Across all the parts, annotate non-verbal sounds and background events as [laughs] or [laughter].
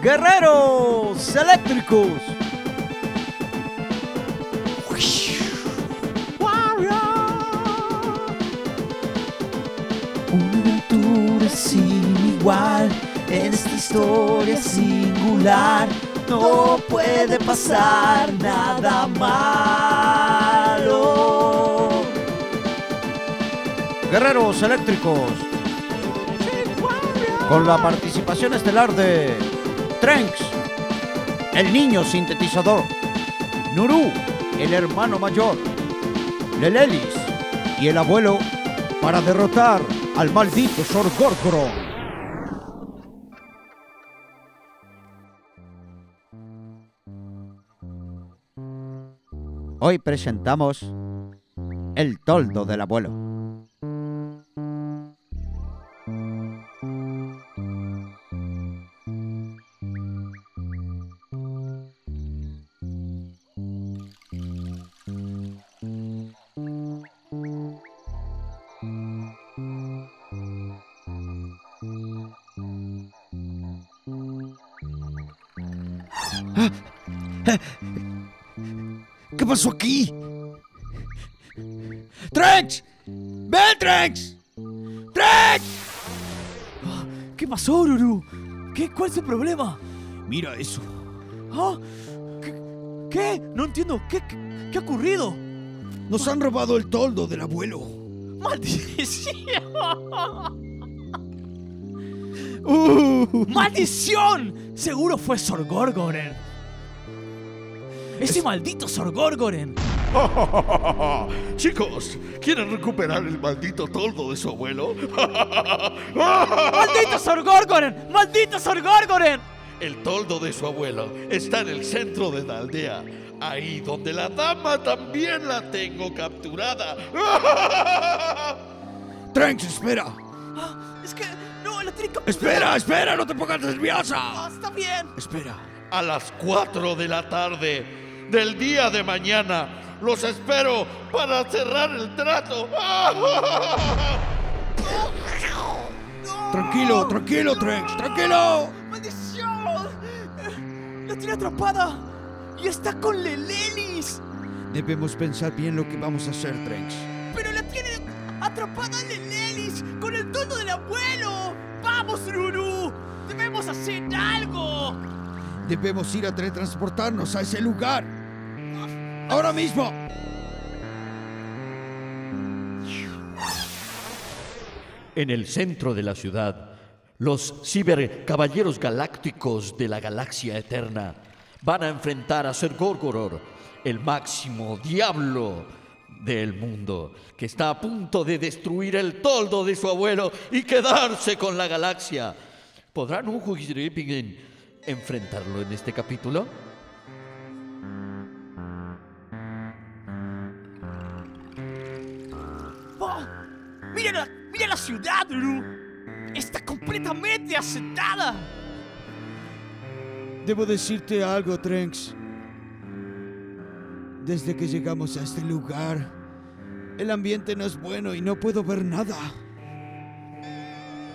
Guerreros eléctricos. Una aventura sin igual en esta historia singular. No puede pasar nada malo. Guerreros eléctricos. Con la participación estelar de Trunks, el niño sintetizador, Nuru, el hermano mayor, Lelelis y el abuelo para derrotar al maldito Sor Gorgoro. Hoy presentamos El toldo del abuelo. ¿Qué pasó aquí? ¡Trex! ¡Ven, Trex! ¡Trex! ¿Qué pasó, Ruru? ¿Qué? ¿Cuál es el problema? Mira eso. ¿Ah? ¿Qué? qué? No entiendo. ¿Qué, qué, qué ha ocurrido? Nos han robado el toldo del abuelo. ¡Maldición! Uh. ¡Maldición! Seguro fue Sor Gorgoren. Ese maldito Sor Gorgoren. [laughs] Chicos, ¿quieren recuperar el maldito toldo de su abuelo? [laughs] ¡Maldito Sor Gorgoren! ¡Maldito Sor Gorgoren! El toldo de su abuelo está en el centro de la aldea, ahí donde la dama también la tengo capturada. [laughs] Trunks, espera. Ah, es que no, la tiene. Espera, espera, no te pongas nerviosa. Ah, está bien. Espera. A las 4 de la tarde del día de mañana los espero para cerrar el trato. Tranquilo, tranquilo, Trunks, tranquilo. ¡Maldición! La tiene atrapada y está con Lelelis. Debemos pensar bien lo que vamos a hacer, Trunks. Pero la tiene atrapada Lelelis con el tono del abuelo. ¡Vamos, Ruru! ¡Debemos hacer algo! Debemos ir a teletransportarnos a ese lugar. Ahora mismo. En el centro de la ciudad, los cibercaballeros galácticos de la galaxia eterna van a enfrentar a Ser Gorgoror, el máximo diablo del mundo, que está a punto de destruir el toldo de su abuelo y quedarse con la galaxia. ¿Podrán un enfrentarlo en este capítulo? La, ciudad, Ruru! ¡Está completamente asentada! Debo decirte algo, Trunks. Desde que llegamos a este lugar, el ambiente no es bueno y no puedo ver nada.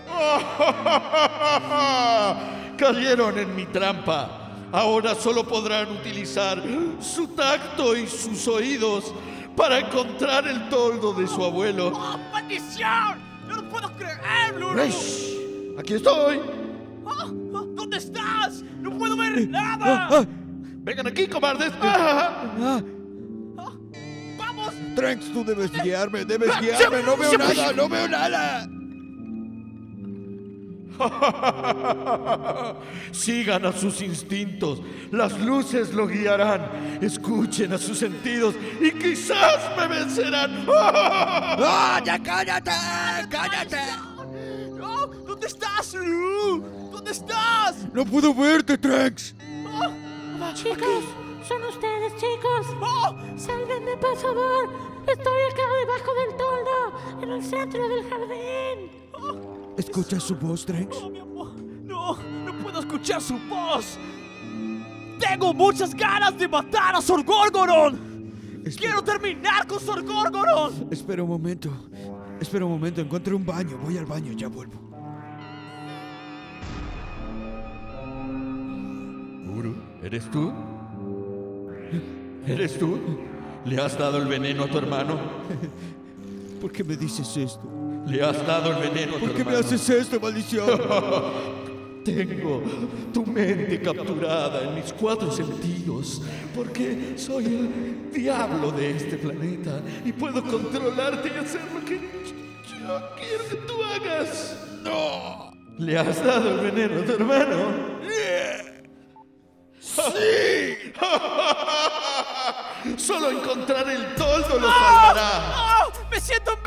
[laughs] Cayeron en mi trampa. Ahora solo podrán utilizar su tacto y sus oídos para encontrar el toldo de su abuelo. ¡Oh, maldición! ¡No lo puedo creer, Ruru! ¡Resh! ¡Aquí estoy! ¡Ah! ¡Ah! ¿Dónde estás? ¡No puedo ver nada! ah, ¡Vengan aquí, cobardes! ¡Vamos! Trunks, tú debes guiarme, debes guiarme. No veo nada, no veo nada. [laughs] Sigan a sus instintos, las luces lo guiarán. Escuchen a sus sentidos y quizás me vencerán. [laughs] ¡Ah, ya cállate! ¡Cállate! ¡No! ¿Dónde estás, Ruru? ¿Dónde estás? No puedo verte, Trunks. Chicos, son ustedes, chicos. ¡Oh! Sálvenme, por favor. Estoy acá debajo del toldo, en el centro del jardín. ¿Escuchas su voz, Trunks? ¡Oh, mi amor! ¡No! ¡No puedo escuchar su voz! ¡Tengo muchas ganas de matar a Sor Gorgoron! Espera, ¡Quiero terminar con Sor Gorgoron! espera un momento. Espera un momento, encontré un baño. Voy al baño, ya vuelvo. Uru, ¿eres tú? ¿Eres tú? ¿Le has dado el veneno a tu hermano? ¿Por qué me dices esto? ¿Le has dado el veneno a tu ¿Por qué me haces esto, maldición? [laughs] Tengo tu mente capturada en mis cuatro sentidos, porque soy el diablo de este planeta y puedo controlarte y hacer lo que yo quiero que tú hagas. ¡No! ¿Le has dado el veneno a tu hermano? ¡Sí! [laughs] Solo encontrar el toldo lo salvará. ¡Ah! ¡Me siento!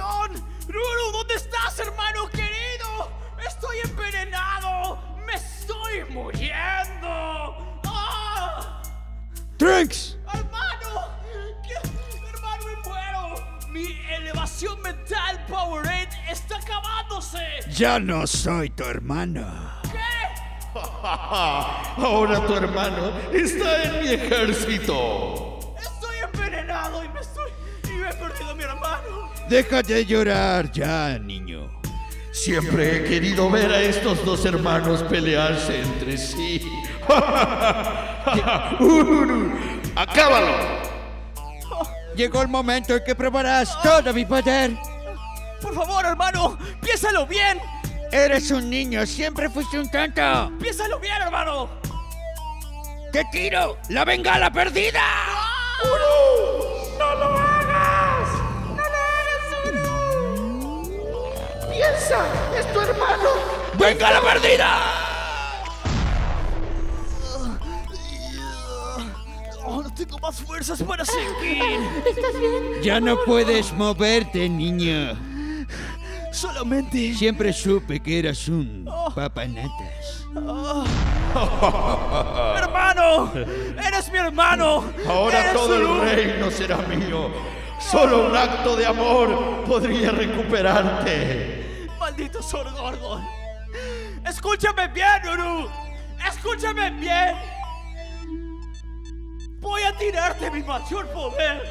¡Ruru, ¿dónde estás, hermano querido? ¡Estoy envenenado! ¡Me estoy muriendo! ¡Ah! ¡Trunks! ¡Hermano! ¿Qué? ¡Hermano, me muero! ¡Mi elevación mental Powerade está acabándose! Ya no soy tu hermano. ¿Qué? [laughs] Ahora tu hermano está en mi ejército. Deja de llorar ya, niño. Siempre he querido ver a estos dos hermanos pelearse entre sí. [laughs] ¡Acábalo! Llegó el momento en que probarás todo mi poder. ¡Por favor, hermano! ¡Piénsalo bien! Eres un niño, siempre fuiste un tonto. ¡Piénsalo bien, hermano! ¡Te tiro! ¡La bengala perdida! ¡No ¡Es tu hermano! ¡Bengala perdida! ¡Oh, no tengo más fuerzas para seguir! ¿Estás bien? Ya no puedes moverte, niño. Solamente... Siempre supe que eras un papanatas. ¡Hermano! ¡Eres mi hermano! Ahora ¡Eres todo el reino será mío. Solo un acto de amor podría recuperarte. ¡Maldito Sor Gorgon! ¡Escúchame bien, Uru! ¡Escúchame bien! Voy a tirarte mi mayor poder.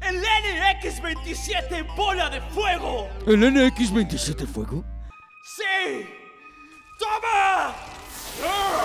El NX-27 bola de fuego. ¿El NX-27 Fuego? ¡Sí! ¡Toma! ¡No!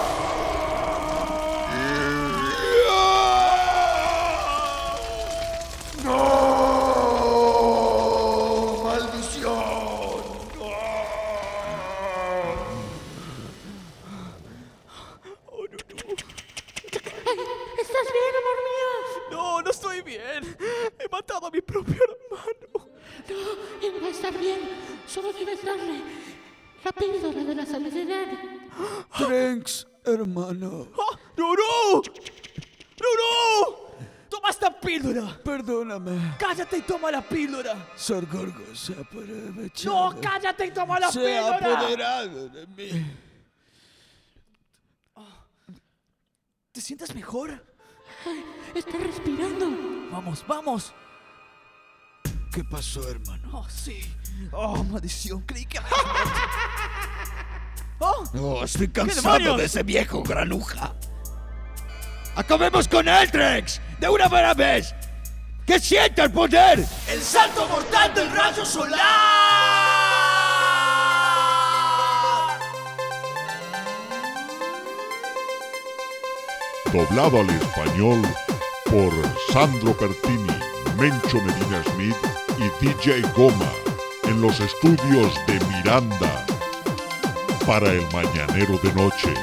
¡Ah! ¡Ruru! ¡Ruru! ¡Toma esta píldora! Perdóname. ¡Cállate y toma la píldora! Sor Gorgo se ha aprovechado. ¡No, cállate y toma la Se ha píldora! apoderado de mí. ¿Te sientes mejor? Está respirando. Vamos, vamos. ¿Qué pasó, hermano? Oh, sí. Oh, maldición. Creí que. [laughs] Oh, No, estoy cansado de ese viejo granuja. ¡Acabemos con él, Trex! ¡De una buena vez! ¡Que sienta el poder! ¡El salto mortal del rayo solar! doblado al español por Sandro Pertini, Mencho Medina Smith y DJ Goma en los estudios de Miranda para el mañanero de noche.